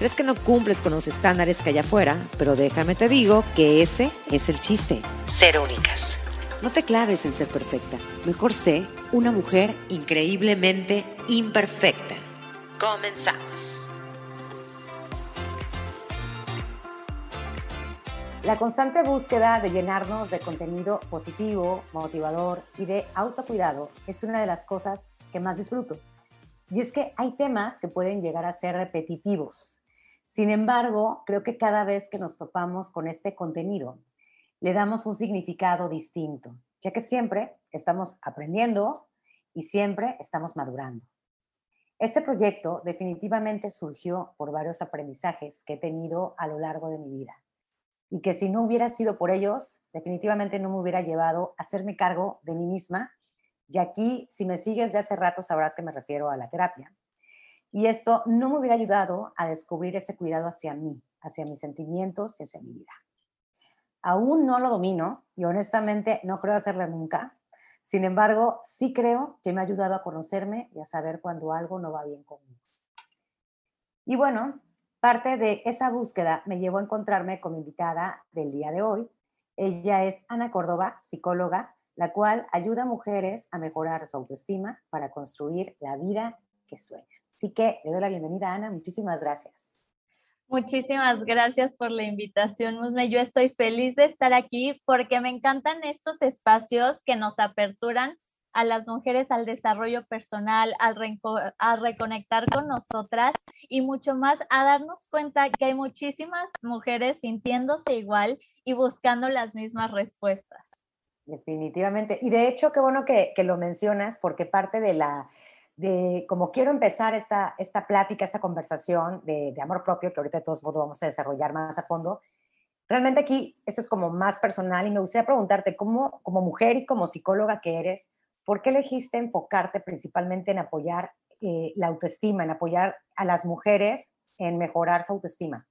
crees que no cumples con los estándares que hay afuera, pero déjame te digo que ese es el chiste. Ser únicas. No te claves en ser perfecta. Mejor sé una mujer increíblemente imperfecta. Comenzamos. La constante búsqueda de llenarnos de contenido positivo, motivador y de autocuidado es una de las cosas que más disfruto. Y es que hay temas que pueden llegar a ser repetitivos. Sin embargo, creo que cada vez que nos topamos con este contenido, le damos un significado distinto, ya que siempre estamos aprendiendo y siempre estamos madurando. Este proyecto definitivamente surgió por varios aprendizajes que he tenido a lo largo de mi vida y que si no hubiera sido por ellos, definitivamente no me hubiera llevado a hacerme cargo de mí misma y aquí, si me sigues de hace rato, sabrás que me refiero a la terapia. Y esto no me hubiera ayudado a descubrir ese cuidado hacia mí, hacia mis sentimientos y hacia mi vida. Aún no lo domino y honestamente no creo hacerlo nunca. Sin embargo, sí creo que me ha ayudado a conocerme y a saber cuando algo no va bien conmigo. Y bueno, parte de esa búsqueda me llevó a encontrarme con mi invitada del día de hoy. Ella es Ana Córdoba, psicóloga, la cual ayuda a mujeres a mejorar su autoestima para construir la vida que sueñan. Así que le doy la bienvenida, Ana. Muchísimas gracias. Muchísimas gracias por la invitación, Musme. Yo estoy feliz de estar aquí porque me encantan estos espacios que nos aperturan a las mujeres al desarrollo personal, al, al, reconectar con nosotras y mucho más a darnos cuenta que hay muchísimas mujeres sintiéndose igual y buscando las mismas respuestas. Definitivamente. Y de hecho, qué bueno que, lo mencionas, porque parte de la, de como quiero empezar esta, esta plática, esta conversación de, amor propio, que ahorita de todos modos vamos a desarrollar más a fondo, realmente aquí esto es como más personal y me gustaría preguntarte, ¿cómo, como mujer y como psicóloga que eres, ¿por qué elegiste enfocarte principalmente en apoyar eh, la autoestima, en apoyar a las mujeres en mejorar su autoestima?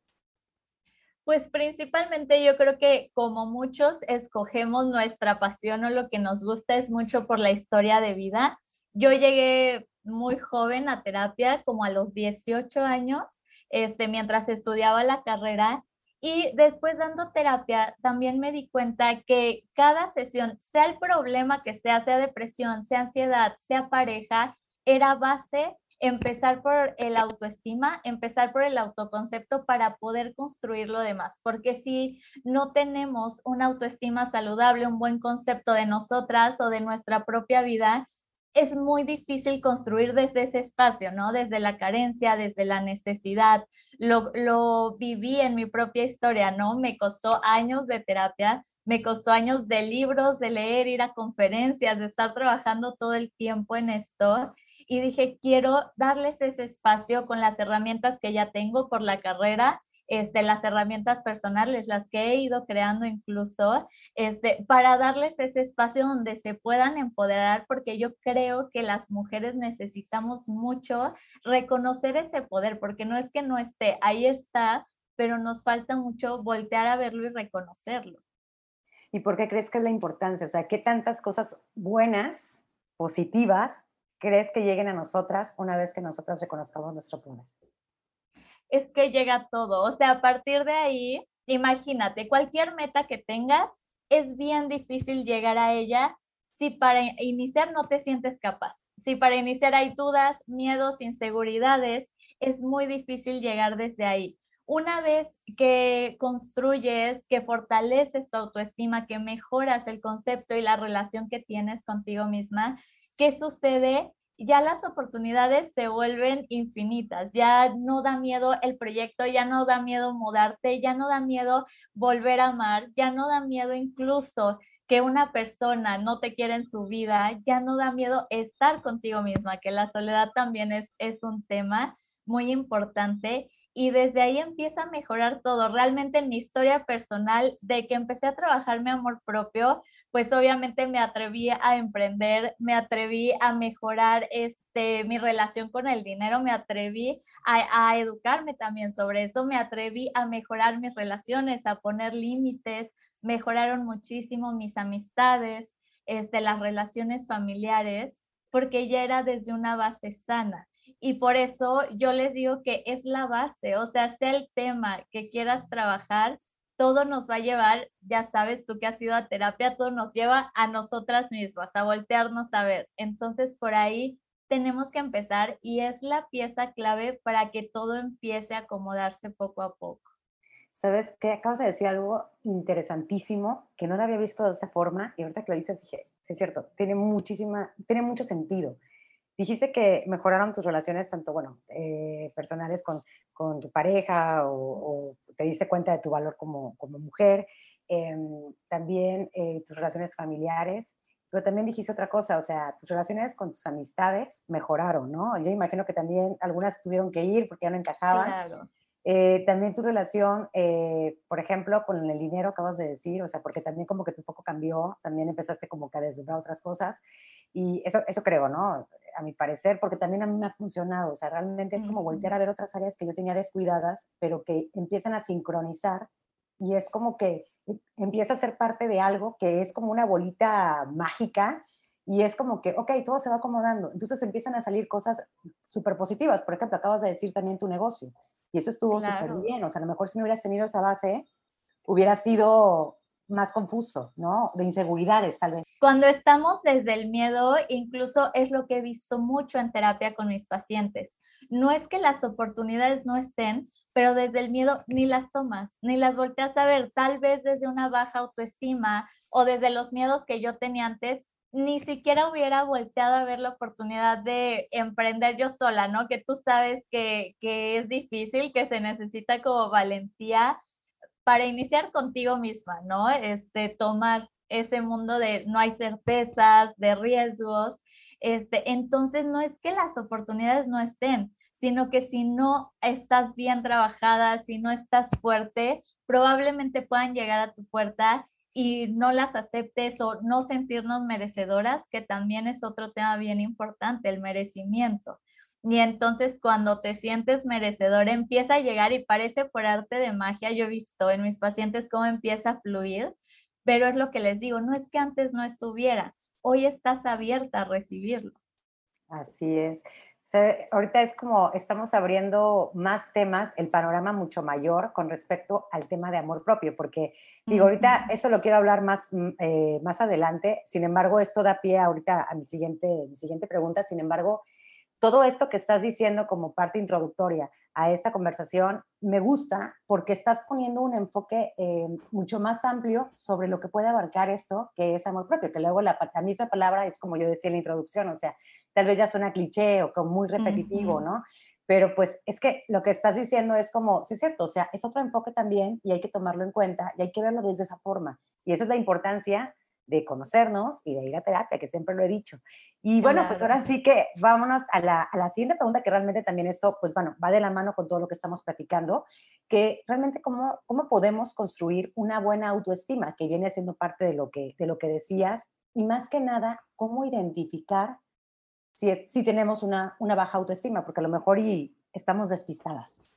Pues principalmente yo creo que como muchos escogemos nuestra pasión o lo que nos gusta es mucho por la historia de vida. Yo llegué muy joven a terapia, como a los 18 años, este, mientras estudiaba la carrera. Y después dando terapia, también me di cuenta que cada sesión, sea el problema que sea, sea depresión, sea ansiedad, sea pareja, era base empezar por el autoestima, empezar por el autoconcepto para poder construir lo demás, porque si no tenemos una autoestima saludable, un buen concepto de nosotras o de nuestra propia vida, es muy difícil construir desde ese espacio, ¿no? Desde la carencia, desde la necesidad. Lo, lo viví en mi propia historia, ¿no? Me costó años de terapia, me costó años de libros, de leer, ir a conferencias, de estar trabajando todo el tiempo en esto y dije, quiero darles ese espacio con las herramientas que ya tengo por la carrera, este, las herramientas personales, las que he ido creando incluso, este, para darles ese espacio donde se puedan empoderar, porque yo creo que las mujeres necesitamos mucho reconocer ese poder, porque no es que no esté, ahí está, pero nos falta mucho voltear a verlo y reconocerlo. ¿Y por qué crees que es la importancia? O sea, ¿qué tantas cosas buenas, positivas, crees que lleguen a nosotras una vez que nosotras reconozcamos nuestro poder? Es que llega todo. O sea, a partir de ahí, imagínate, cualquier meta que tengas, es bien difícil llegar a ella si para iniciar no te sientes capaz. Si para iniciar hay dudas, miedos, inseguridades, es muy difícil llegar desde ahí. Una vez que construyes, que fortaleces tu autoestima, que mejoras el concepto y la relación que tienes contigo misma, ¿qué sucede? Ya las oportunidades se vuelven infinitas, ya no da miedo el proyecto, ya no da miedo mudarte, ya no da miedo volver a amar, ya no da miedo incluso que una persona no te quiera en su vida, ya no da miedo estar contigo misma, que la soledad también es, es un tema muy importante y desde ahí empieza a mejorar todo. Realmente en mi historia personal, de que empecé a trabajar mi amor propio, pues obviamente me atreví a emprender, me atreví a mejorar este, mi relación con el dinero, me atreví a, educarme también sobre eso, me atreví a mejorar mis relaciones, a poner límites, mejoraron muchísimo mis amistades, este, las relaciones familiares, porque ya era desde una base sana. Y por eso yo les digo que es la base, o sea, sea el tema que quieras trabajar, todo nos va a llevar, ya sabes tú que has ido a terapia, todo nos lleva a nosotras mismas, a voltearnos a ver. Entonces, por ahí tenemos que empezar y es la pieza clave para que todo empiece a acomodarse poco a poco. Sabes que acabas de decir algo interesantísimo que no lo había visto de esta forma y ahorita que lo dije, es cierto, tiene muchísima, tiene mucho sentido. Dijiste que mejoraron tus relaciones, tanto, bueno, eh, personales con, con, tu pareja o, te diste cuenta de tu valor como, como mujer, em, también eh, tus relaciones familiares, pero también dijiste otra cosa, o sea, tus relaciones con tus amistades mejoraron, ¿no? Yo imagino que también algunas tuvieron que ir porque ya no encajaban. Claro. Eh, también tu relación, por ejemplo, con el dinero, acabas de decir, o sea, porque también como que tu foco cambió, también empezaste como que a deslumbrar otras cosas. Y eso, eso creo, ¿no? a mi parecer, porque también a mí me ha funcionado. O sea, realmente es como voltear a ver otras áreas que yo tenía descuidadas, pero que empiezan a sincronizar y es como que empieza a ser parte de algo que es como una bolita mágica y es como que, ok, todo se va acomodando. Entonces empiezan a salir cosas súper positivas. Por ejemplo, acabas de decir también tu negocio y eso estuvo súper bien. O sea, a lo mejor si no hubieras tenido esa base, hubiera sido más confuso, ¿no? De inseguridades, tal vez. Cuando estamos desde el miedo, incluso es lo que he visto mucho en terapia con mis pacientes. No es que las oportunidades no estén, pero desde el miedo ni las tomas, ni las volteas a ver, tal vez desde una baja autoestima o desde los miedos que yo tenía antes, ni siquiera hubiera volteado a ver la oportunidad de emprender yo sola, ¿no? Que tú sabes que, que es difícil, que se necesita como valentía para iniciar contigo misma, ¿no? Este, tomar ese mundo de no hay certezas, de riesgos. Este, entonces no es que las oportunidades no estén, sino que si no estás bien trabajada, si no estás fuerte, probablemente puedan llegar a tu puerta y no las aceptes o no sentirnos merecedoras, que también es otro tema bien importante, el merecimiento. Y entonces cuando te sientes merecedor empieza a llegar y parece por arte de magia, yo he visto en mis pacientes cómo empieza a fluir, pero es lo que les digo, no es que antes no estuviera, hoy estás abierta a recibirlo. Así es. ahorita es como estamos abriendo más temas, el panorama mucho mayor con respecto al tema de amor propio, porque digo, ahorita eso lo quiero hablar más, mm, eh, más adelante, sin embargo, esto da pie ahorita a mi siguiente, mi siguiente pregunta, sin embargo, todo esto que estás diciendo como parte introductoria a esta conversación me gusta porque estás poniendo un enfoque eh, mucho más amplio sobre lo que puede abarcar esto, que es amor propio, que luego la, misma palabra es como yo decía en la introducción, o sea, tal vez ya suena cliché o como muy repetitivo, ¿no? Pero pues es que lo que estás diciendo es como, sí es cierto, o sea, es otro enfoque también y hay que tomarlo en cuenta y hay que verlo desde esa forma. Y eso es la importancia de conocernos y de ir a terapia, que siempre lo he dicho. Y bueno, pues ahora sí que vámonos a la, a la, siguiente pregunta, que realmente también esto, pues bueno, va de la mano con todo lo que estamos platicando, que realmente cómo, cómo podemos construir una buena autoestima, que viene siendo parte de lo que, de lo que decías, y más que nada, cómo identificar si, si tenemos una, una baja autoestima, porque a lo mejor y estamos despistadas.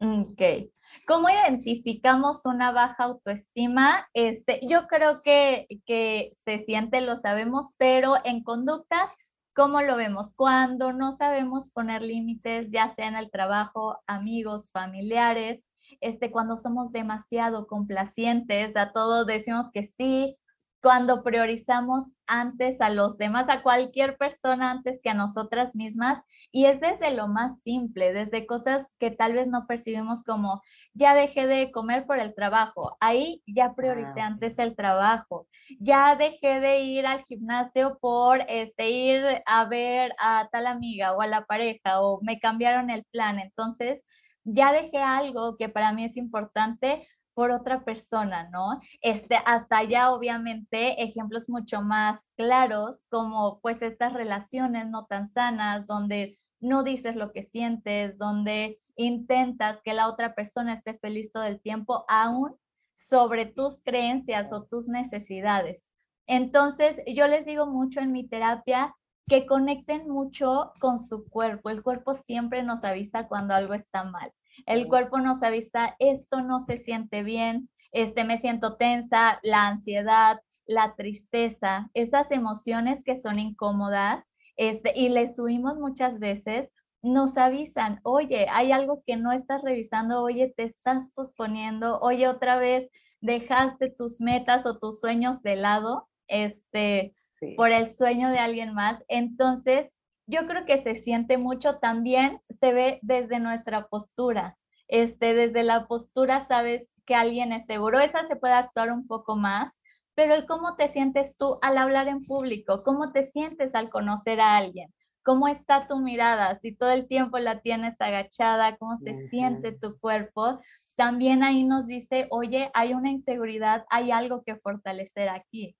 Ok. ¿Cómo identificamos una baja autoestima? Este, yo creo que, que se siente, lo sabemos, pero en conductas, ¿cómo lo vemos? Cuando no sabemos poner límites, ya sea en el trabajo, amigos, familiares, este, cuando somos demasiado complacientes, a todo decimos que sí, cuando priorizamos antes a los demás, a cualquier persona antes que a nosotras mismas. Y es desde lo más simple, desde cosas que tal vez no percibimos como, ya dejé de comer por el trabajo, ahí ya prioricé ah, antes el trabajo, ya dejé de ir al gimnasio por este, ir a ver a tal amiga o a la pareja o me cambiaron el plan. Entonces, ya dejé algo que para mí es importante por otra persona, ¿no? Este, hasta allá, obviamente, ejemplos mucho más claros, como pues estas relaciones no tan sanas, donde no dices lo que sientes, donde intentas que la otra persona esté feliz todo el tiempo, aún sobre tus creencias o tus necesidades. Entonces, yo les digo mucho en mi terapia que conecten mucho con su cuerpo. El cuerpo siempre nos avisa cuando algo está mal. El cuerpo nos avisa, esto no se siente bien, este, me siento tensa, la ansiedad, la tristeza, esas emociones que son incómodas, este, y les subimos muchas veces, nos avisan, oye, hay algo que no estás revisando, oye, te estás posponiendo, oye, otra vez dejaste tus metas o tus sueños de lado, este, por el sueño de alguien más. Entonces, yo creo que se siente mucho también, se ve desde nuestra postura. Este, desde la postura sabes que alguien es seguro, esa se puede actuar un poco más, pero el cómo te sientes tú al hablar en público, cómo te sientes al conocer a alguien, cómo está tu mirada, si todo el tiempo la tienes agachada, cómo se siente tu cuerpo, también ahí nos dice, oye, hay una inseguridad, hay algo que fortalecer aquí.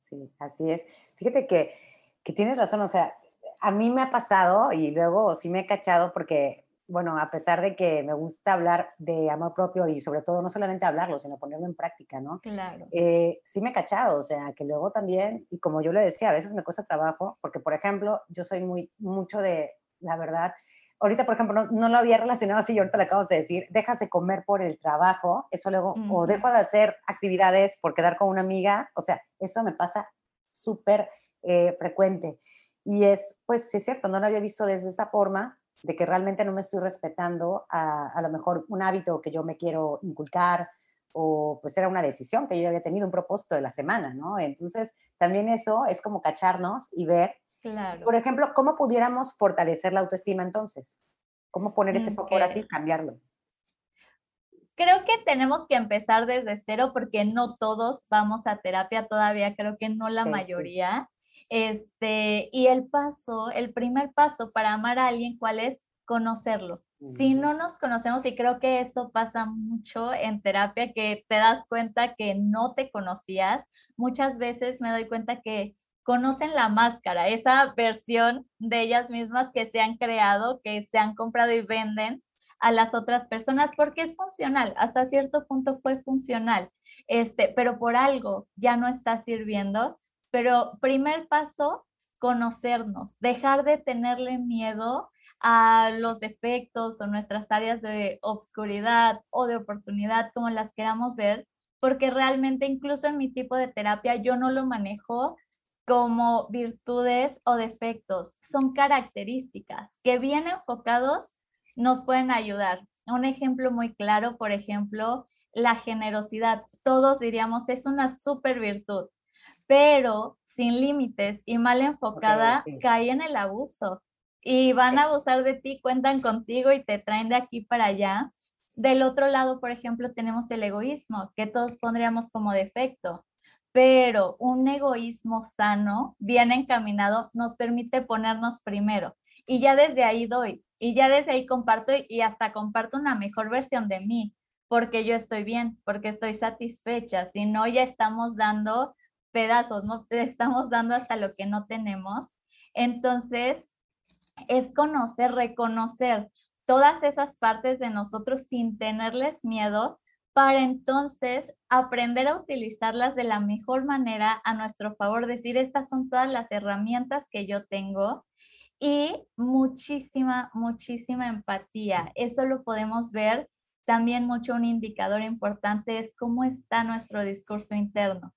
Sí, así es. Fíjate que, que tienes razón, o sea, a mí me ha pasado y luego sí me he cachado porque bueno, a pesar de que me gusta hablar de amor propio y sobre todo no solamente hablarlo, sino ponerlo en práctica, ¿no? Claro. Eh, sí me he cachado, o sea, que luego también, y como yo le decía, a veces me cuesta trabajo, porque por ejemplo, yo soy muy, mucho de, la verdad, ahorita por ejemplo, no, lo había relacionado así, y ahorita le acabo de decir, dejas de comer por el trabajo, eso luego, o dejo de hacer actividades por quedar con una amiga, o sea, eso me pasa súper eh, frecuente. Y es, pues sí es cierto, no lo había visto desde esa forma, de que realmente no me estoy respetando a, a lo mejor un hábito que yo me quiero inculcar o pues era una decisión que yo había tenido, un propósito de la semana, ¿no? Entonces, también eso es como cacharnos y ver, claro. por ejemplo, cómo pudiéramos fortalecer la autoestima entonces, cómo poner ese foco ahora sí, cambiarlo. Creo que tenemos que empezar desde cero porque no todos vamos a terapia todavía, creo que no la mayoría. Este, y el paso, el primer paso para amar a alguien, ¿cuál es? Conocerlo. Si no nos conocemos, y creo que eso pasa mucho en terapia, que te das cuenta que no te conocías, muchas veces me doy cuenta que conocen la máscara, esa versión de ellas mismas que se han creado, que se han comprado y venden a las otras personas porque es funcional, hasta cierto punto fue funcional, este, pero por algo ya no está sirviendo pero primer paso, conocernos, dejar de tenerle miedo a los defectos o nuestras áreas de obscuridad o de oportunidad, como las queramos ver, porque realmente incluso en mi tipo de terapia yo no lo manejo como virtudes o defectos, son características que bien enfocados nos pueden ayudar. Un ejemplo muy claro, por ejemplo, la generosidad. Todos diríamos es una super virtud, pero sin límites y mal enfocada, cae en el abuso y van a abusar de ti, cuentan contigo y te traen de aquí para allá. Del otro lado, por ejemplo, tenemos el egoísmo, que todos pondríamos como defecto, pero un egoísmo sano, bien encaminado, nos permite ponernos primero. Y ya desde ahí doy, y ya desde ahí comparto y hasta comparto una mejor versión de mí, porque yo estoy bien, porque estoy satisfecha. Si no, ya estamos dando pedazos, no estamos dando hasta lo que no tenemos. Entonces, es conocer, reconocer todas esas partes de nosotros sin tenerles miedo para entonces aprender a utilizarlas de la mejor manera a nuestro favor, decir, estas son todas las herramientas que yo tengo y muchísima, muchísima empatía. Eso lo podemos ver también mucho, un indicador importante es cómo está nuestro discurso interno.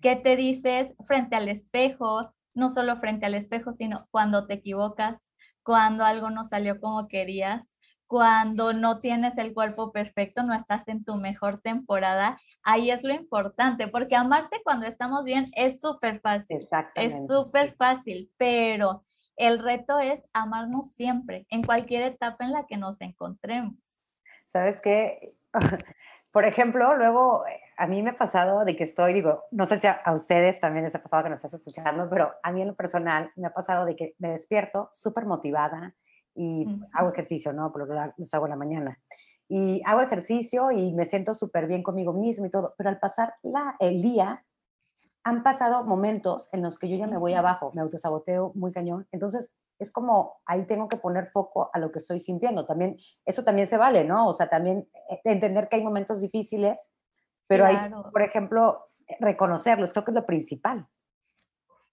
¿Qué te dices frente al espejo? No solo frente al espejo, sino cuando te equivocas, cuando algo no salió como querías, cuando no tienes el cuerpo perfecto, no estás en tu mejor temporada, ahí es lo importante, porque amarse cuando estamos bien es súper fácil. Es súper fácil, pero el reto es amarnos siempre, en cualquier etapa en la que nos encontremos. ¿Sabes qué? Por ejemplo, luego eh, a mí me ha pasado de que estoy, digo, no sé si a, ustedes también les ha pasado que nos estás escuchando, pero a mí en lo personal me ha pasado de que me despierto súper motivada y hago ejercicio, ¿no? Por lo que los hago en la mañana. Y hago ejercicio y me siento súper bien conmigo mismo y todo, pero al pasar la, el día, han pasado momentos en los que yo ya me voy abajo, me autosaboteo muy cañón. Entonces, es como ahí tengo que poner foco a lo que estoy sintiendo. También, eso también se vale, ¿no? O sea, también eh, entender que hay momentos difíciles, pero hay, por ejemplo, reconocerlos, creo que es lo principal.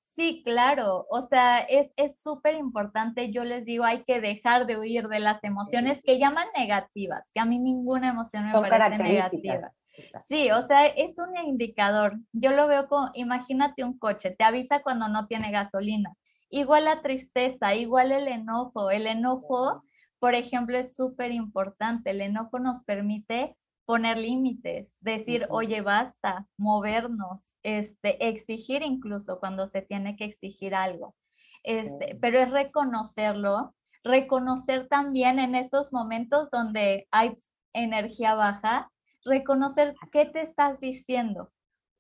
Sí, claro, o sea, es súper importante, yo les digo, hay que dejar de huir de las emociones que llaman negativas, que a mí ninguna emoción me parece negativa. Sí, o sea, es un indicador. Yo lo veo como, imagínate un coche, te avisa cuando no tiene gasolina. Igual la tristeza, igual el enojo. El enojo, por ejemplo, es súper importante. El enojo nos permite poner límites, decir, oye, basta, movernos, este, exigir incluso cuando se tiene que exigir algo. Este, pero es reconocerlo, reconocer también en esos momentos donde hay energía baja, reconocer qué te estás diciendo.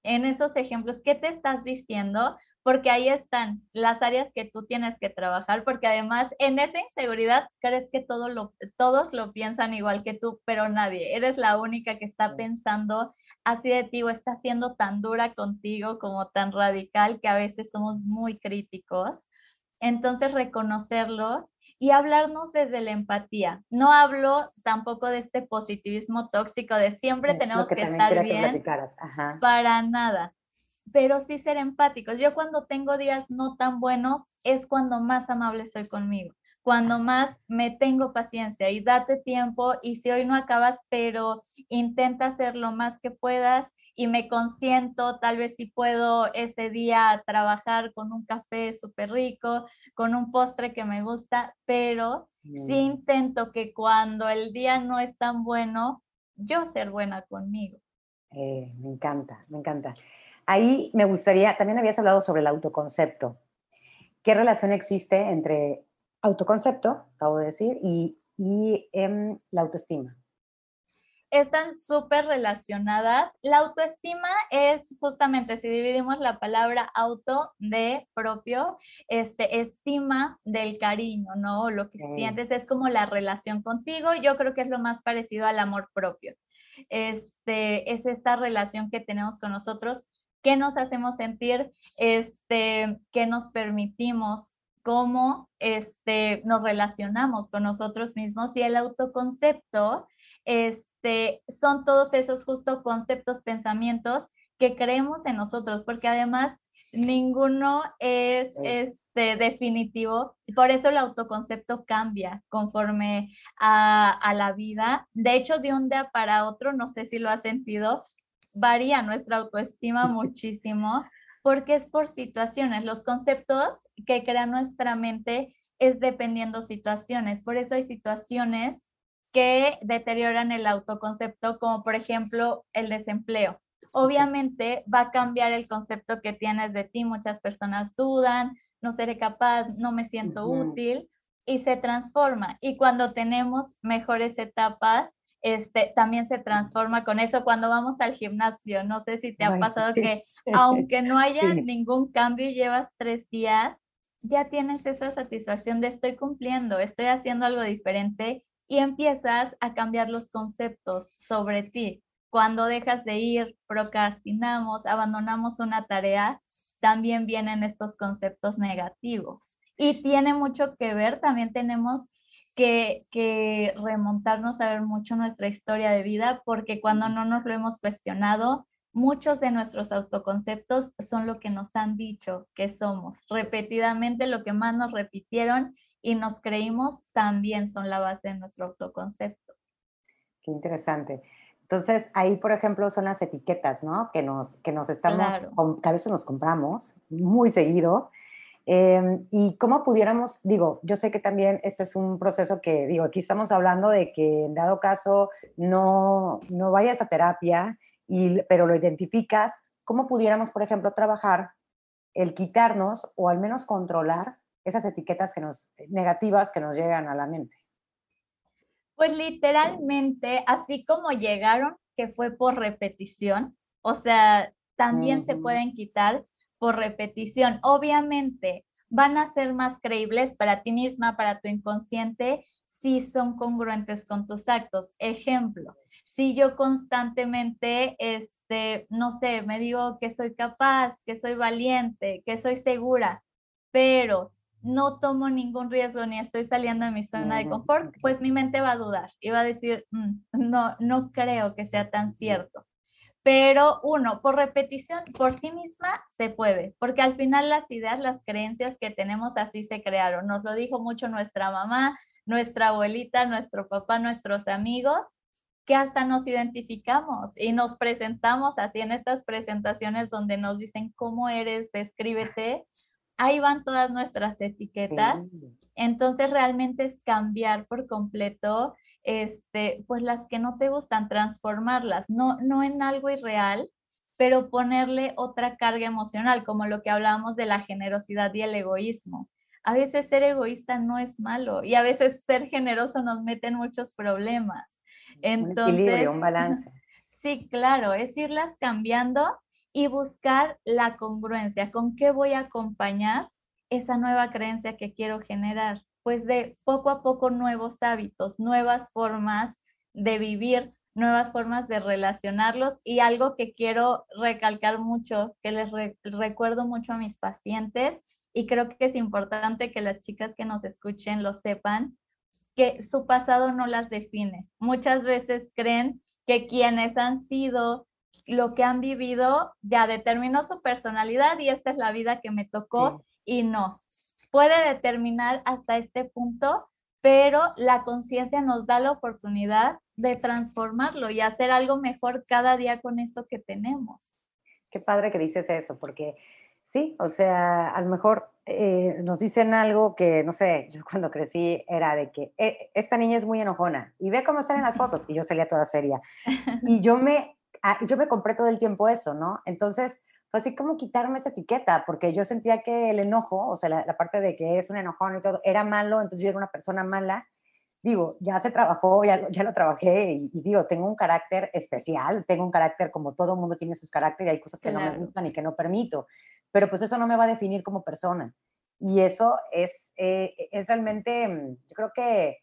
En esos ejemplos, ¿qué te estás diciendo? Porque ahí están las áreas que tú tienes que trabajar, porque además en esa inseguridad crees que todo lo, todos lo piensan igual que tú, pero nadie. Eres la única que está pensando así de ti o está siendo tan dura contigo como tan radical que a veces somos muy críticos. Entonces, reconocerlo y hablarnos desde la empatía. No hablo tampoco de este positivismo tóxico de siempre tenemos que, estar bien para nada, pero sí ser empáticos. Yo cuando tengo días no tan buenos es cuando más amable soy conmigo, cuando más me tengo paciencia y date tiempo y si hoy no acabas, pero intenta hacer lo más que puedas y me consiento, tal vez si puedo ese día trabajar con un café súper rico, con un postre que me gusta, pero sí intento que cuando el día no es tan bueno, yo ser buena conmigo. Eh, me encanta, me encanta. Ahí me gustaría, también habías hablado sobre el autoconcepto. ¿Qué relación existe entre autoconcepto, acabo de decir, y, y em, la autoestima? están súper relacionadas. La autoestima es justamente, si dividimos la palabra auto de propio, este, estima del cariño, ¿no? Lo que sientes es como la relación contigo. Yo creo que es lo más parecido al amor propio. Este, es esta relación que tenemos con nosotros, que nos hacemos sentir, este, que nos permitimos cómo este, nos relacionamos con nosotros mismos y el autoconcepto este, son todos esos justo conceptos, pensamientos que creemos en nosotros, porque además ninguno es este, definitivo. Por eso el autoconcepto cambia conforme a, a, la vida. De hecho, de un día para otro, no sé si lo has sentido, varía nuestra autoestima muchísimo porque es por situaciones. Los conceptos que crea nuestra mente es dependiendo situaciones. Por eso hay situaciones que deterioran el autoconcepto, como por ejemplo el desempleo. Obviamente va a cambiar el concepto que tienes de ti. Muchas personas dudan, no seré capaz, no me siento útil y se transforma. Y cuando tenemos mejores etapas, este, también se transforma con eso cuando vamos al gimnasio. No sé si te ha pasado que aunque no haya ningún cambio y llevas tres días, ya tienes esa satisfacción de estoy cumpliendo, estoy haciendo algo diferente y empiezas a cambiar los conceptos sobre ti. Cuando dejas de ir, procrastinamos, abandonamos una tarea, también vienen estos conceptos negativos. Y tiene mucho que ver, también tenemos que, que, remontarnos a ver mucho nuestra historia de vida, porque cuando no nos lo hemos cuestionado, muchos de nuestros autoconceptos son lo que nos han dicho que somos. Repetidamente lo que más nos repitieron y nos creímos también son la base de nuestro autoconcepto. Qué interesante. Entonces, ahí, por ejemplo, son las etiquetas, ¿no? Que nos, que nos estamos, que a veces nos compramos muy seguido. Em, y cómo pudiéramos, digo, yo sé que también este es un proceso que, digo, aquí estamos hablando de que en dado caso no, no vayas a terapia, y, pero lo identificas, ¿cómo pudiéramos, por ejemplo, trabajar el quitarnos o al menos controlar esas etiquetas que nos, eh, negativas que nos llegan a la mente? Pues literalmente, así como llegaron, que fue por repetición, o sea, también se pueden quitar por repetición. Obviamente, van a ser más creíbles para ti misma, para tu inconsciente, si son congruentes con tus actos. Ejemplo, si yo constantemente, este, no sé, me digo que soy capaz, que soy valiente, que soy segura, pero no tomo ningún riesgo ni estoy saliendo de mi zona de confort, pues mi mente va a dudar y va a decir, mm, no, no creo que sea tan cierto. Pero uno, por repetición, por sí misma se puede, porque al final las ideas, las creencias que tenemos así se crearon. Nos lo dijo mucho nuestra mamá, nuestra abuelita, nuestro papá, nuestros amigos, que hasta nos identificamos y nos presentamos así en estas presentaciones donde nos dicen cómo eres, descríbete. Ahí van todas nuestras etiquetas. Entonces realmente es cambiar por completo este, pues las que no te gustan, transformarlas, no, no en algo irreal, pero ponerle otra carga emocional, como lo que hablábamos de la generosidad y el egoísmo. A veces ser egoísta no es malo y a veces ser generoso nos mete en muchos problemas. Entonces, un equilibrio, un balance. Sí, claro, es irlas cambiando y buscar la congruencia, con qué voy a acompañar esa nueva creencia que quiero generar pues de poco a poco nuevos hábitos, nuevas formas de vivir, nuevas formas de relacionarlos y algo que quiero recalcar mucho, que les recuerdo mucho a mis pacientes y creo que es importante que las chicas que nos escuchen lo sepan, que su pasado no las define. Muchas veces creen que quienes han sido, lo que han vivido, ya determinó su personalidad y esta es la vida que me tocó y no puede determinar hasta este punto, pero la conciencia nos da la oportunidad de transformarlo y hacer algo mejor cada día con eso que tenemos. Qué padre que dices eso, porque sí, o sea, a lo mejor eh, nos dicen algo que, no sé, yo cuando crecí era de que eh, esta niña es muy enojona y ve cómo están en las fotos y yo salía toda seria. Y yo me, ah, yo me compré todo el tiempo eso, ¿no? Entonces, así como quitarme esa etiqueta, porque yo sentía que el enojo, o sea, la, parte de que es un enojón y todo, era malo, entonces yo era una persona mala. Digo, ya se trabajó, ya, ya lo trabajé y, digo, tengo un carácter especial, tengo un carácter como todo mundo tiene sus caracteres y hay cosas que no me gustan y que no permito, pero pues eso no me va a definir como persona. Y eso es, eh, es realmente, mm, yo creo que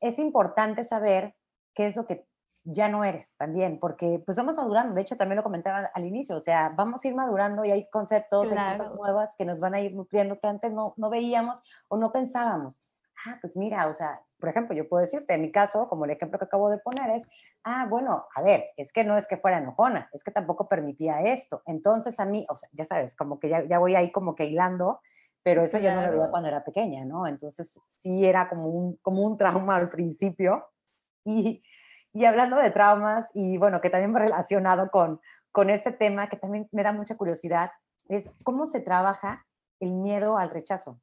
es importante saber qué es lo que ya no eres también, porque pues vamos madurando, de hecho también lo comentaba al inicio, o sea, vamos a ir madurando y hay conceptos, hay cosas nuevas que nos van a ir nutriendo que antes no, no veíamos o no pensábamos. Ah, pues mira, o sea, por ejemplo, yo puedo decirte, en mi caso, como el ejemplo que acabo de poner es, ah, bueno, a ver, es que no es que fuera enojona, es que tampoco permitía esto. Entonces a mí, o sea, ya sabes, como que ya, ya voy ahí como que hilando, pero eso yo no lo veía cuando era pequeña, ¿no? Entonces sí era como un, como un trauma al principio y, y hablando de traumas, y bueno, que también relacionado con, con este tema, que también me da mucha curiosidad, es cómo se trabaja el miedo al rechazo.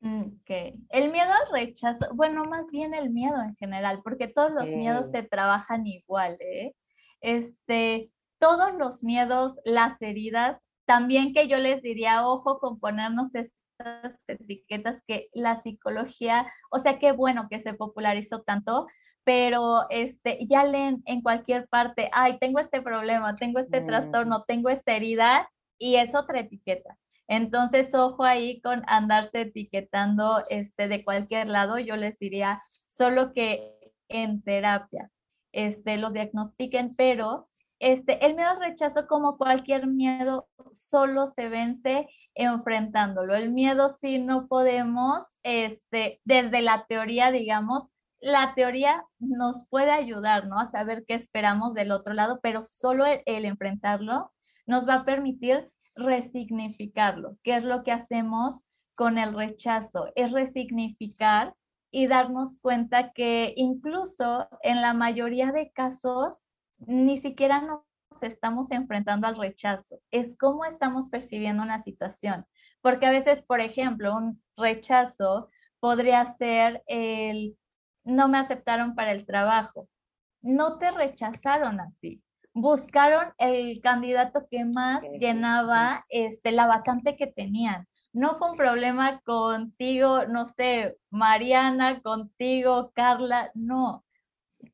Mm, ok, el miedo al rechazo, bueno, más bien el miedo en general, porque todos los miedos se trabajan igual, ¿eh? Este, todos los miedos, las heridas, también que yo les diría, ojo con ponernos estas etiquetas que la psicología, o sea, qué bueno que se popularizó tanto, pero este, ya leen en cualquier parte, ay, tengo este problema, tengo este trastorno, tengo esta herida y es otra etiqueta. Entonces, ojo ahí con andarse etiquetando este, de cualquier lado. Yo les diría solo que en terapia este, los diagnostiquen, pero este, el miedo al rechazo, como cualquier miedo, solo se vence enfrentándolo. El miedo sí no podemos, este, desde la teoría, digamos, la teoría nos puede ayudar, ¿no? A saber qué esperamos del otro lado, pero solo el, enfrentarlo nos va a permitir resignificarlo. ¿Qué es lo que hacemos con el rechazo? Es resignificar y darnos cuenta que incluso en la mayoría de casos ni siquiera nos estamos enfrentando al rechazo, es cómo estamos percibiendo una situación. Porque a veces, por ejemplo, un rechazo podría ser el no me aceptaron para el trabajo. No te rechazaron a ti. Buscaron el candidato que más llenaba este, la vacante que tenían. No fue un problema contigo, no sé, Mariana, contigo, Carla, no.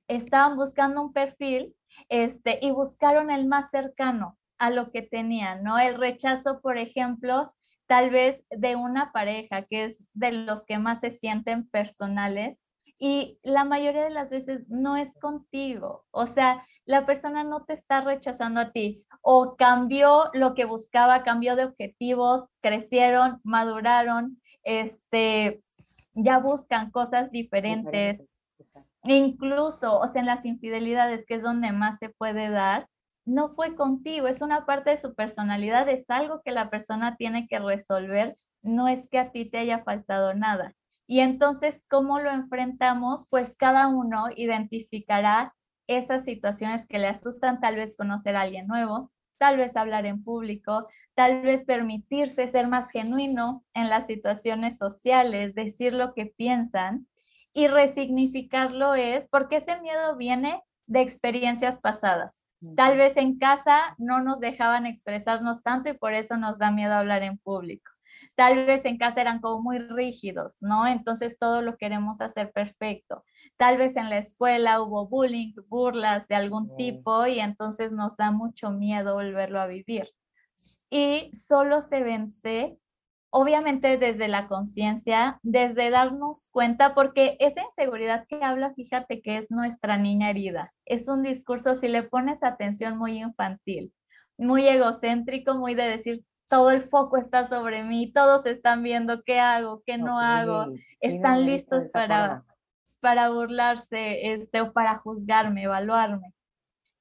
Estaban buscando un perfil este, y buscaron el más cercano a lo que tenían, ¿no? El rechazo, por ejemplo, tal vez de una pareja, que es de los que más se sienten personales, y la mayoría de las veces no es contigo. O sea, la persona no te está rechazando a ti o cambió lo que buscaba, cambió de objetivos, crecieron, maduraron, este, ya buscan cosas diferentes. Incluso, o sea, en las infidelidades, que es donde más se puede dar, no fue contigo, es una parte de su personalidad, es algo que la persona tiene que resolver, no es que a ti te haya faltado nada. Y entonces, ¿cómo lo enfrentamos? Pues cada uno identificará esas situaciones que le asustan, tal vez conocer a alguien nuevo, tal vez hablar en público, tal vez permitirse ser más genuino en las situaciones sociales, decir lo que piensan y resignificarlo es porque ese miedo viene de experiencias pasadas. Tal vez en casa no nos dejaban expresarnos tanto y por eso nos da miedo hablar en público. Tal vez en casa eran como muy rígidos, ¿no? Entonces todo lo queremos hacer perfecto. Tal vez en la escuela hubo bullying, burlas de algún tipo y entonces nos da mucho miedo volverlo a vivir. Y solo se vence obviamente desde la conciencia, desde darnos cuenta, porque esa inseguridad que habla, fíjate que es nuestra niña herida. Es un discurso, si le pones atención, muy infantil, muy egocéntrico, muy de decir, todo el foco está sobre mí, todos están viendo qué hago, qué no hago, están listos para, para burlarse este, o para juzgarme, evaluarme.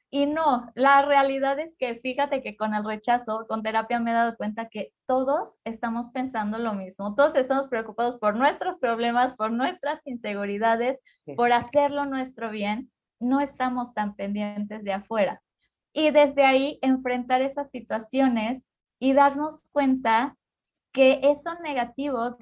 Y no, la realidad es que fíjate que con el rechazo, con terapia me he dado cuenta que todos estamos pensando lo mismo, todos estamos preocupados por nuestros problemas, por nuestras inseguridades, por hacerlo nuestro bien, no estamos tan pendientes de afuera. Y desde ahí enfrentar esas situaciones y darnos cuenta que eso negativo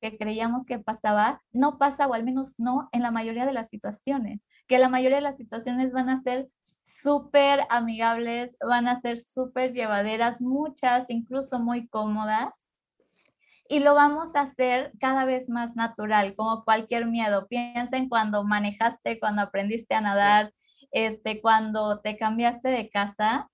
que creíamos que pasaba, no pasa o al menos no en la mayoría de las situaciones, que la mayoría de las situaciones van a ser súper amigables, van a ser súper llevaderas, muchas incluso muy cómodas. Y lo vamos a hacer cada vez más natural, como cualquier miedo. Piensa en cuando manejaste, cuando aprendiste a nadar, este, cuando te cambiaste de casa.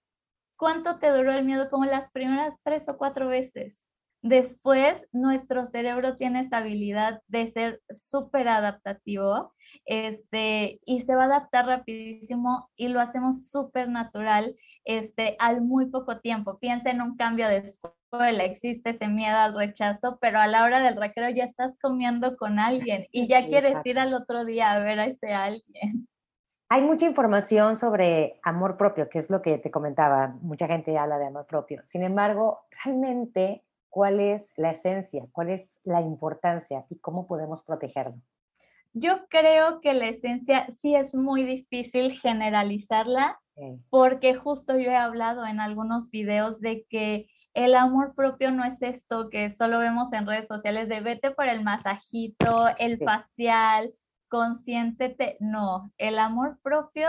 ¿Cuánto te duró el miedo? Como las primeras tres o cuatro veces. Después, nuestro cerebro tiene esa habilidad de ser súper adaptativo este, y se va a adaptar rapidísimo y lo hacemos súper natural este, al muy poco tiempo. Piensa en un cambio de escuela, existe ese miedo al rechazo, pero a la hora del recreo ya estás comiendo con alguien y ya quieres ir al otro día a ver a ese alguien. Hay mucha información sobre amor propio, que es lo que te comentaba. Mucha gente habla de amor propio. Sin embargo, realmente cuál es la esencia, cuál es la importancia y cómo podemos protegerlo. Yo creo que la esencia sí es muy difícil generalizarla porque justo yo he hablado en algunos videos de que el amor propio no es esto que solo vemos en redes sociales de vete por el masajito, el facial, consiéntete. No, el amor propio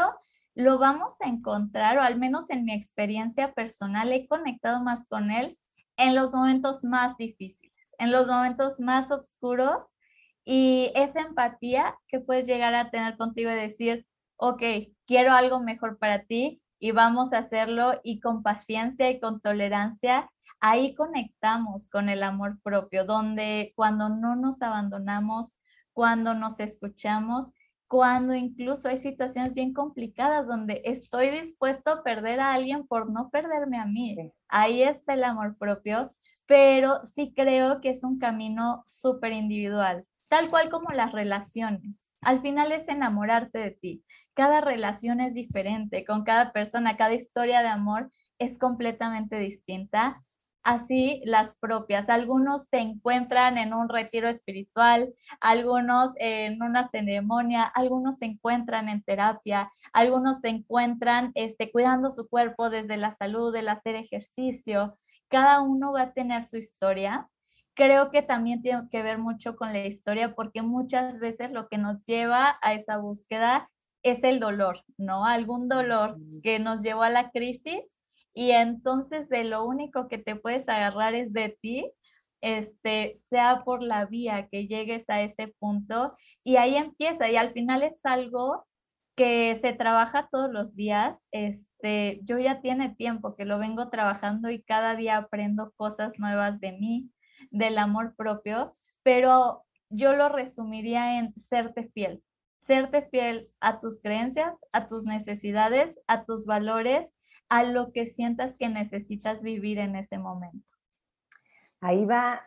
lo vamos a encontrar, o al menos en mi experiencia personal, he conectado más con él en los momentos más difíciles, en los momentos más oscuros y esa empatía que puedes llegar a tener contigo y decir, ok, quiero algo mejor para ti y vamos a hacerlo y con paciencia y con tolerancia, ahí conectamos con el amor propio, donde cuando no nos abandonamos, cuando nos escuchamos, cuando incluso hay situaciones bien complicadas donde estoy dispuesto a perder a alguien por no perderme a mí. Ahí está el amor propio, pero sí creo que es un camino súper individual, tal cual como las relaciones. Al final es enamorarte de ti. Cada relación es diferente, con cada persona, cada historia de amor es completamente distinta así las propias. Algunos se encuentran en un retiro espiritual, algunos en una ceremonia, algunos se encuentran en terapia, algunos se encuentran este, cuidando su cuerpo desde la salud, el hacer ejercicio. Cada uno va a tener su historia. Creo que también tiene que ver mucho con la historia porque muchas veces lo que nos lleva a esa búsqueda es el dolor, ¿no? Algún dolor que nos llevó a la crisis y entonces de lo único que te puedes agarrar es de ti, este, sea por la vía que llegues a ese punto y ahí empieza y al final es algo que se trabaja todos los días. Este, yo ya tiene tiempo que lo vengo trabajando y cada día aprendo cosas nuevas de mí, del amor propio, pero yo lo resumiría en serte fiel, serte fiel a tus creencias, a tus necesidades, a tus valores a lo que sientas que necesitas vivir en ese momento. Ahí va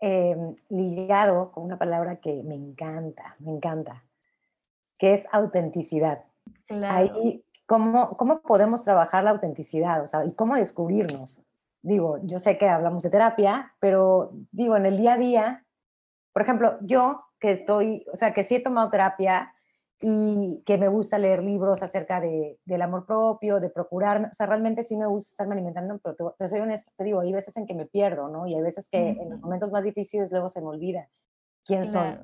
em, ligado con una palabra que me encanta, me encanta, que es autenticidad. Ahí, ¿cómo, ¿cómo podemos trabajar la autenticidad? O sea, y cómo descubrirnos. Digo, yo sé que hablamos de terapia, pero digo, en el día a día, por ejemplo, yo que estoy, o sea, que sí he tomado terapia y que me gusta leer libros acerca de, del amor propio, de procurarme, o sea, realmente sí me gusta estarme alimentando, pero te, soy honesta, te digo, hay veces en que me pierdo, ¿no? Y hay veces que en los momentos más difíciles luego se me olvida quién soy.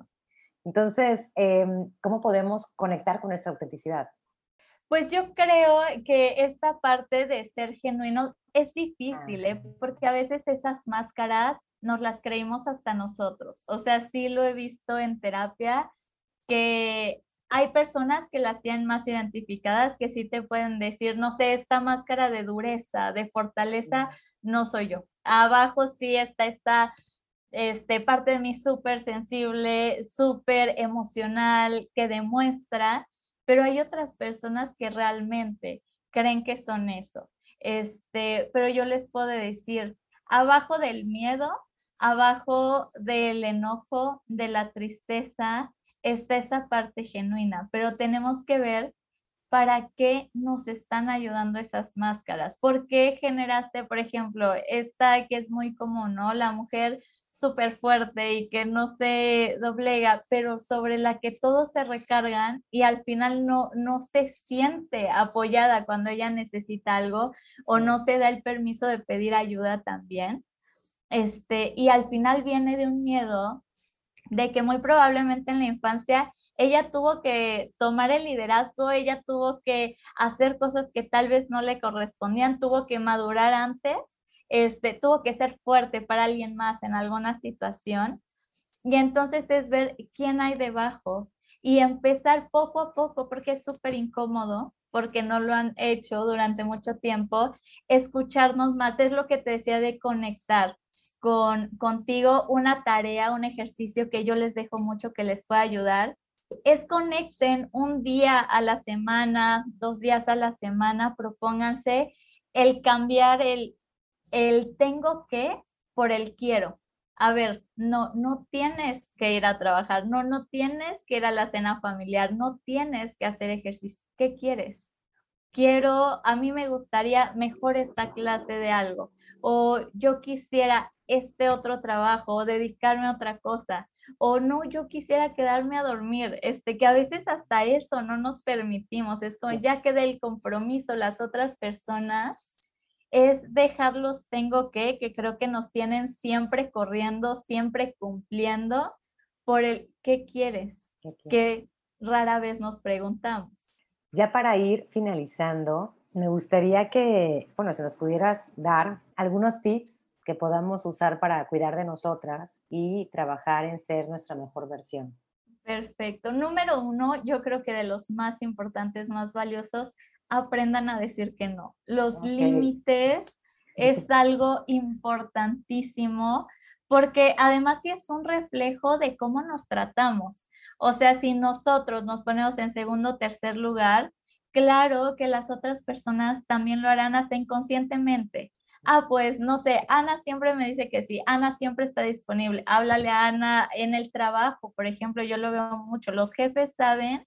Entonces, em, ¿cómo podemos conectar con nuestra autenticidad? Pues yo creo que esta parte de ser genuino es difícil, ¿eh? porque a veces esas máscaras nos las creímos hasta nosotros. O sea, sí lo he visto en terapia, que hay personas que las tienen más identificadas, que sí te pueden decir, no sé, esta máscara de dureza, de fortaleza, no soy yo. Abajo sí está esta este, parte de mí súper sensible, súper emocional, que demuestra, pero hay otras personas que realmente creen que son eso. Este, pero yo les puedo decir, abajo del miedo, abajo del enojo, de la tristeza, está esa parte genuina, pero tenemos que ver para qué nos están ayudando esas máscaras. ¿Por qué generaste, por ejemplo, esta que es muy común, ¿no? La mujer súper fuerte y que no se doblega, pero sobre la que todos se recargan y al final no, no se siente apoyada cuando ella necesita algo o no se da el permiso de pedir ayuda también. Este, y al final viene de un miedo de que muy probablemente en la infancia ella tuvo que tomar el liderazgo, ella tuvo que hacer cosas que tal vez no le correspondían, tuvo que madurar antes, este, tuvo que ser fuerte para alguien más en alguna situación. Y entonces es ver quién hay debajo y empezar poco a poco, porque es súper incómodo, porque no lo han hecho durante mucho tiempo, escucharnos más, es lo que te decía de conectar con, contigo una tarea, un ejercicio que yo les dejo mucho que les pueda ayudar, es conecten un día a la semana, dos días a la semana, propónganse el cambiar el, el tengo que por el quiero. A ver, no, no tienes que ir a trabajar, no, no tienes que ir a la cena familiar, no tienes que hacer ejercicio. ¿Qué quieres? Quiero, a mí me gustaría mejor esta clase de algo, o yo quisiera este otro trabajo o dedicarme a otra cosa o no, yo quisiera quedarme a dormir, este, que a veces hasta eso no nos permitimos, es como ya que del compromiso las otras personas, es dejarlos tengo que, que creo que nos tienen siempre corriendo, siempre cumpliendo por el ¿qué quieres? Que rara vez nos preguntamos. Ya para ir finalizando, me gustaría que, bueno, si nos pudieras dar algunos tips que podamos usar para cuidar de nosotras y trabajar en ser nuestra mejor versión. Perfecto. Número uno, yo creo que de los más importantes, más valiosos, aprendan a decir que no. Los límites es algo importantísimo porque además sí es un reflejo de cómo nos tratamos. O sea, si nosotros nos ponemos en segundo o tercer lugar, claro que las otras personas también lo harán hasta inconscientemente ah, pues no sé, Ana siempre me dice que sí, Ana siempre está disponible, háblale a Ana en el trabajo, por ejemplo, yo lo veo mucho, los jefes saben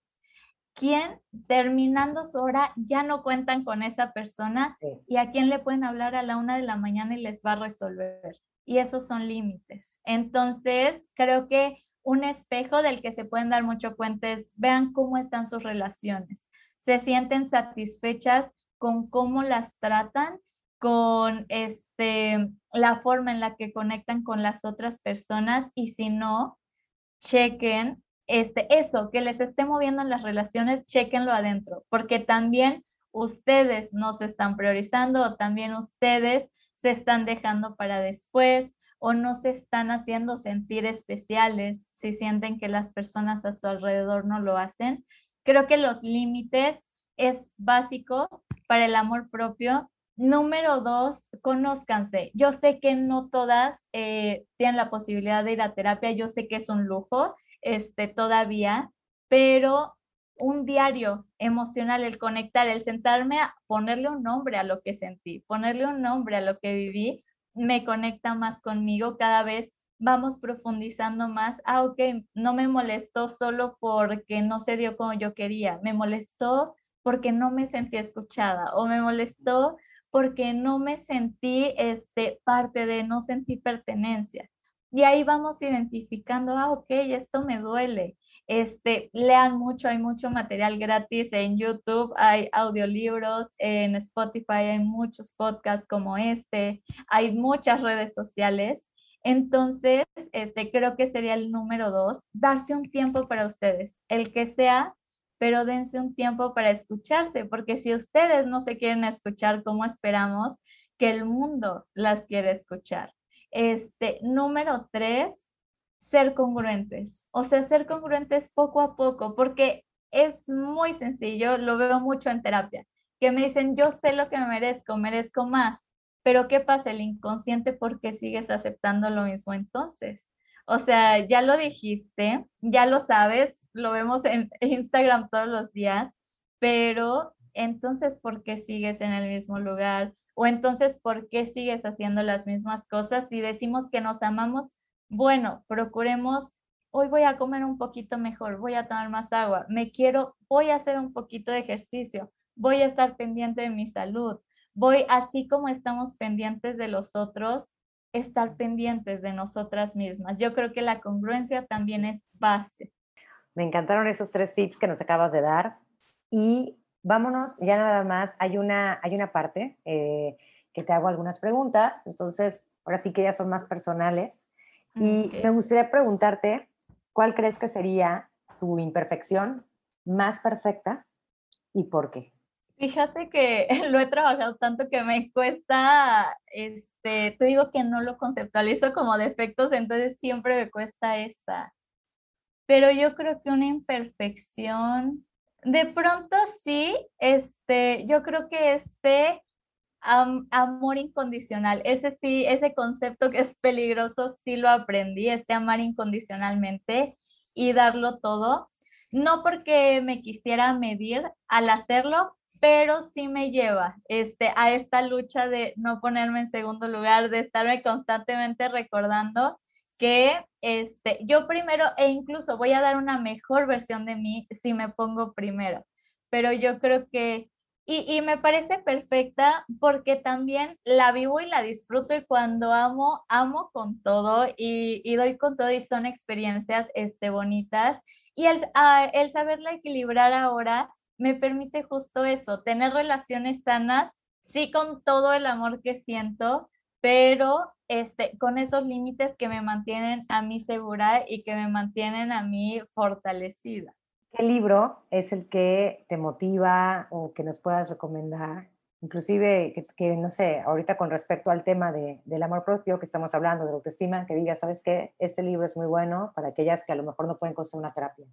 quién terminando su hora ya no cuentan con esa persona y a quién le pueden hablar a la una de la mañana y les va a resolver. Y esos son límites. Entonces, creo que un espejo del que se pueden dar mucho cuenta es, vean cómo están sus relaciones. Se sienten satisfechas con cómo las tratan con este, la forma en la que conectan con las otras personas y si no, chequen este, eso, que les esté moviendo en las relaciones, chequenlo adentro, porque también ustedes no se están priorizando o también ustedes se están dejando para después o no se están haciendo sentir especiales si sienten que las personas a su alrededor no lo hacen. Creo que los límites es básico para el amor propio Número dos, conózcanse. Yo sé que no todas eh, tienen la posibilidad de ir a terapia, yo sé que es un lujo este, todavía, pero un diario emocional, el conectar, el sentarme a ponerle un nombre a lo que sentí, ponerle un nombre a lo que viví, me conecta más conmigo, cada vez vamos profundizando más. Ah, ok, no me molestó solo porque no se dio como yo quería, me molestó porque no me sentí escuchada o me molestó porque no me sentí este, parte de, no sentí pertenencia. Y ahí vamos identificando, ah, ok, esto me duele. Este, lean mucho, hay mucho material gratis en YouTube, hay audiolibros, en Spotify hay muchos podcasts como este, hay muchas redes sociales. Entonces, este, creo que sería el número dos, darse un tiempo para ustedes, el que sea, pero dense un tiempo para escucharse, porque si ustedes no se quieren escuchar, ¿cómo esperamos que el mundo las quiera escuchar? Este, número tres, ser congruentes. O sea, ser congruentes poco a poco, porque es muy sencillo, lo veo mucho en terapia, que me dicen, yo sé lo que me merezco, merezco más, pero ¿qué pasa? El inconsciente, ¿por qué sigues aceptando lo mismo entonces? O sea, ya lo dijiste, ya lo sabes, lo vemos en Instagram todos los días, pero entonces, ¿por qué sigues en el mismo lugar? O entonces, ¿por qué sigues haciendo las mismas cosas? Si decimos que nos amamos, bueno, procuremos, hoy voy a comer un poquito mejor, voy a tomar más agua, me quiero, voy a hacer un poquito de ejercicio, voy a estar pendiente de mi salud, voy, así como estamos pendientes de los otros, estar pendientes de nosotras mismas. Yo creo que la congruencia también es base. Me encantaron esos tres tips que nos acabas de dar y vámonos, ya nada más, hay una, hay una parte eh, que te hago algunas preguntas, entonces ahora sí que ya son más personales y me gustaría preguntarte, ¿cuál crees que sería tu imperfección más perfecta y por qué? Fíjate que lo he trabajado tanto que me cuesta, este, te digo que no lo conceptualizo como defectos, entonces siempre me cuesta esa. Pero yo creo que una imperfección, de pronto sí, este, yo creo que este amor incondicional. Ese sí, ese concepto que es peligroso, sí lo aprendí, este amar incondicionalmente y darlo todo. No porque me quisiera medir al hacerlo, pero sí me lleva este, a esta lucha de no ponerme en segundo lugar, de estarme constantemente recordando que este, yo primero e incluso voy a dar una mejor versión de mí si me pongo primero. Pero yo creo que y, me parece perfecta porque también la vivo y la disfruto y cuando amo, amo con todo y, doy con todo y son experiencias este, bonitas. Y el, ah, el saberla equilibrar ahora me permite justo eso, tener relaciones sanas, sí con todo el amor que siento, pero este, con esos límites que me mantienen a mí segura y que me mantienen a mí fortalecida. ¿Qué libro es el que te motiva o que nos puedas recomendar? Inclusive, que, no sé, ahorita con respecto al tema de, del amor propio que estamos hablando, de la autoestima, que digas, ¿sabes qué? Este libro es muy bueno para aquellas que a lo mejor no pueden conseguir una terapia.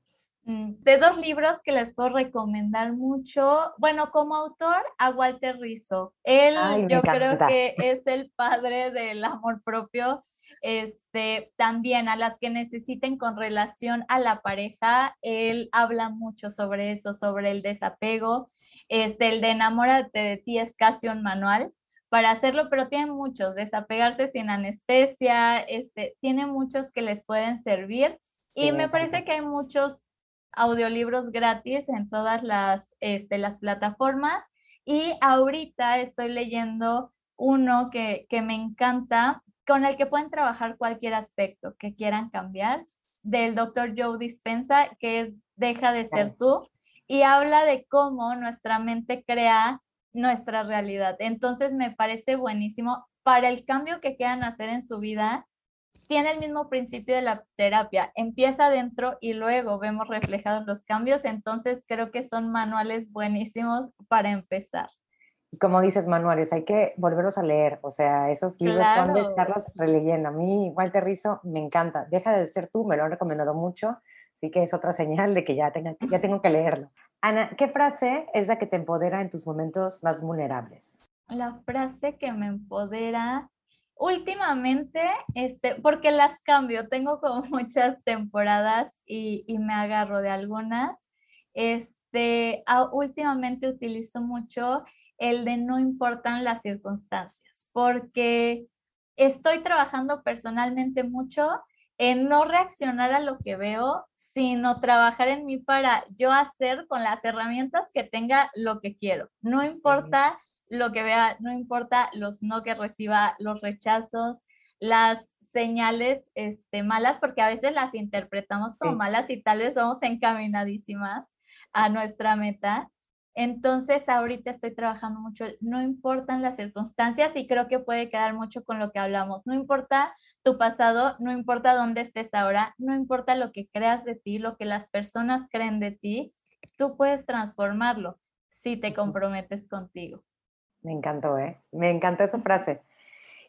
Mm, de dos libros que les puedo recomendar mucho. Bueno, como autor, a Walter Rizzo. Él, yo creo que es el padre del amor propio este, también a las que necesiten con relación a la pareja, él habla mucho sobre eso, sobre el desapego. Este, el de enamórate de ti es casi un manual para hacerlo, pero tiene muchos, desapegarse sin anestesia, este, tiene muchos que les pueden servir y me parece que hay muchos audiolibros gratis en todas las, este, las plataformas y ahorita estoy leyendo uno que, que me encanta, con el que pueden trabajar cualquier aspecto que quieran cambiar, del doctor Joe Dispensa, que es Deja de ser tú, y habla de cómo nuestra mente crea nuestra realidad. Entonces me parece buenísimo para el cambio que quieran hacer en su vida. Tiene el mismo principio de la terapia, empieza adentro y luego vemos reflejados los cambios, entonces creo que son manuales buenísimos para empezar como dices, manuales, hay que volverlos a leer. O sea, esos libros son de estarlos releyendo. A mí, Walter Rizzo, me encanta. Deja de ser tú, me lo han recomendado mucho. Así que es otra señal de que ya, tenga, ya tengo que leerlo. Ana, ¿qué frase es la que te empodera en tus momentos más vulnerables? La frase que me empodera últimamente, este, porque las cambio, tengo como muchas temporadas y, y me agarro de algunas. Este, últimamente utilizo mucho el de no importan las circunstancias, porque estoy trabajando personalmente mucho en no reaccionar a lo que veo, sino trabajar en mí para yo hacer con las herramientas que tenga lo que quiero. No importa lo que vea, no importa los no que reciba, los rechazos, las señales este, malas, porque a veces las interpretamos como malas y tal vez somos encaminadísimas a nuestra meta. Entonces, ahorita estoy trabajando mucho, no importan las circunstancias y creo que puede quedar mucho con lo que hablamos. No importa tu pasado, no importa dónde estés ahora, no importa lo que creas de ti, lo que las personas creen de ti, tú puedes transformarlo si te comprometes contigo. Me encantó, ¿eh? Me encantó esa frase.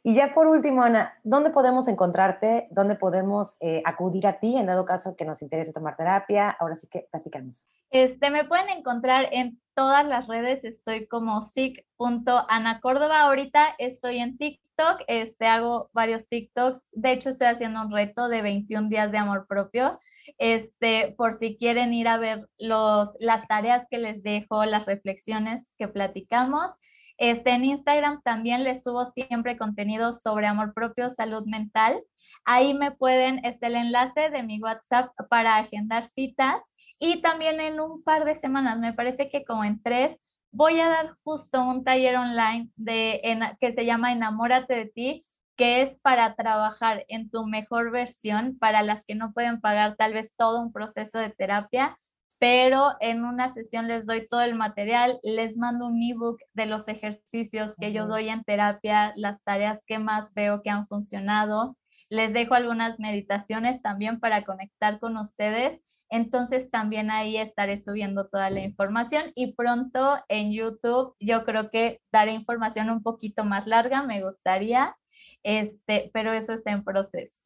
Y ya por último, Ana, ¿dónde podemos encontrarte? ¿Dónde podemos eh, acudir a ti en dado caso que nos interese tomar terapia? Ahora sí que platicamos. Este, me pueden encontrar en todas las redes, estoy como sic.anacórdoba. Ahorita estoy en TikTok, este, hago varios TikToks. De hecho, estoy haciendo un reto de 21 días de amor propio. Este, por si quieren ir a ver los, las tareas que les dejo, las reflexiones que platicamos. Este, en Instagram también les subo siempre contenido sobre amor propio, salud mental. Ahí me pueden, este el enlace de mi WhatsApp para agendar citas. Y también en un par de semanas, me parece que como en tres, voy a dar justo un taller online de, que se llama Enamórate de ti, que es para trabajar en tu mejor versión, para las que no pueden pagar tal vez todo un proceso de terapia pero en una sesión les doy todo el material, les mando un ebook de los ejercicios que yo doy en terapia, las tareas que más veo que han funcionado, les dejo algunas meditaciones también para conectar con ustedes. Entonces también ahí estaré subiendo toda la información y pronto en YouTube yo creo que daré información un poquito más larga, me gustaría, este, pero eso está en proceso.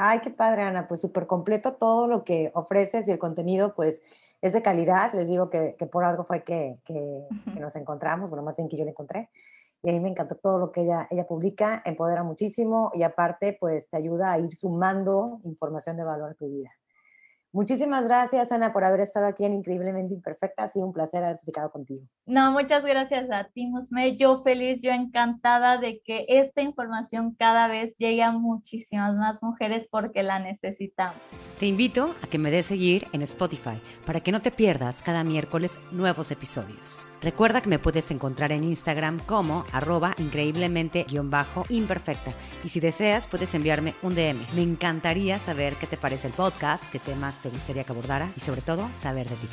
Ay, qué padre, Ana, pues súper completo todo lo que ofreces y el contenido, pues es de calidad. Les digo que, por algo fue que, que, nos encontramos, bueno, más bien que yo la encontré. Y a mí me encantó todo lo que ella, ella publica, empodera muchísimo y aparte, pues te ayuda a ir sumando información de valor a tu vida. Muchísimas gracias, Ana, por haber estado aquí en Increíblemente Imperfecta. Ha sido un placer haber platicado contigo. No, muchas gracias a ti, Musme. Yo feliz, yo encantada de que esta información cada vez llegue a muchísimas más mujeres porque la necesitamos. Te invito a que me des seguir en Spotify para que no te pierdas cada miércoles nuevos episodios. Recuerda que me puedes encontrar en Instagram como arroba increíblemente-imperfecta. Y si deseas, puedes enviarme un DM. Me encantaría saber qué te parece el podcast, qué temas te gustaría que abordara y sobre todo saber de ti.